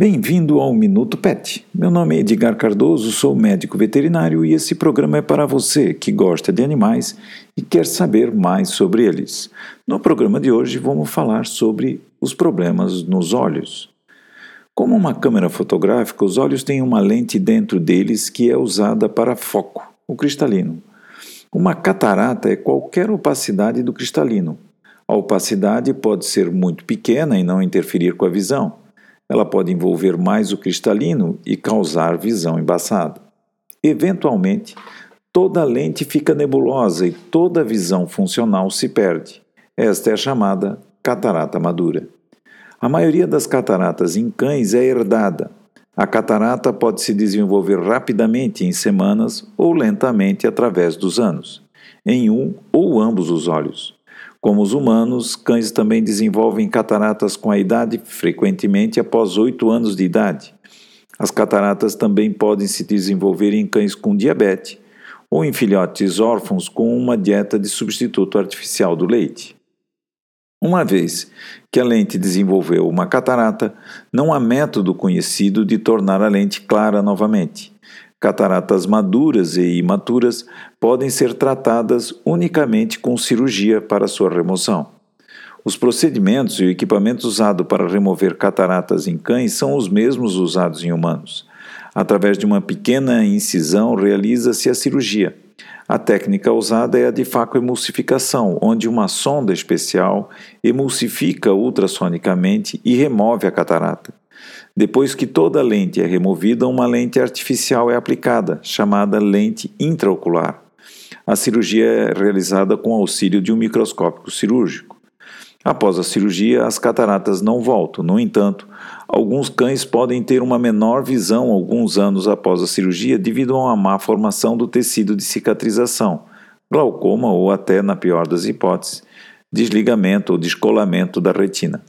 Bem-vindo ao Minuto Pet. Meu nome é Edgar Cardoso, sou médico veterinário e esse programa é para você que gosta de animais e quer saber mais sobre eles. No programa de hoje vamos falar sobre os problemas nos olhos. Como uma câmera fotográfica, os olhos têm uma lente dentro deles que é usada para foco, o cristalino. Uma catarata é qualquer opacidade do cristalino. A opacidade pode ser muito pequena e não interferir com a visão. Ela pode envolver mais o cristalino e causar visão embaçada. Eventualmente, toda a lente fica nebulosa e toda a visão funcional se perde. Esta é a chamada catarata madura. A maioria das cataratas em cães é herdada. A catarata pode se desenvolver rapidamente em semanas ou lentamente através dos anos, em um ou ambos os olhos. Como os humanos, cães também desenvolvem cataratas com a idade, frequentemente após 8 anos de idade. As cataratas também podem se desenvolver em cães com diabetes ou em filhotes órfãos com uma dieta de substituto artificial do leite. Uma vez que a lente desenvolveu uma catarata, não há método conhecido de tornar a lente clara novamente. Cataratas maduras e imaturas podem ser tratadas unicamente com cirurgia para sua remoção. Os procedimentos e o equipamento usado para remover cataratas em cães são os mesmos usados em humanos. Através de uma pequena incisão realiza-se a cirurgia. A técnica usada é a de facoemulsificação, onde uma sonda especial emulsifica ultrassonicamente e remove a catarata. Depois que toda a lente é removida, uma lente artificial é aplicada, chamada lente intraocular. A cirurgia é realizada com auxílio de um microscópio cirúrgico. Após a cirurgia, as cataratas não voltam. No entanto, alguns cães podem ter uma menor visão alguns anos após a cirurgia devido a uma má formação do tecido de cicatrização, glaucoma ou até, na pior das hipóteses, desligamento ou descolamento da retina.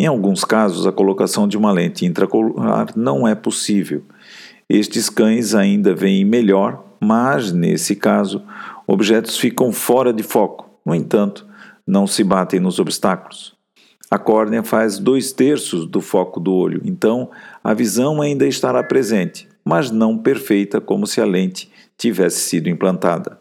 Em alguns casos, a colocação de uma lente intraocular não é possível. Estes cães ainda veem melhor, mas, nesse caso, objetos ficam fora de foco. No entanto, não se batem nos obstáculos. A córnea faz dois terços do foco do olho, então a visão ainda estará presente, mas não perfeita como se a lente tivesse sido implantada.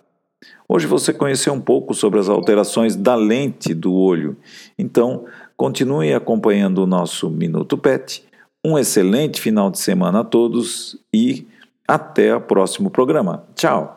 Hoje você conheceu um pouco sobre as alterações da lente do olho, então continue acompanhando o nosso Minuto Pet. Um excelente final de semana a todos e até o próximo programa. Tchau!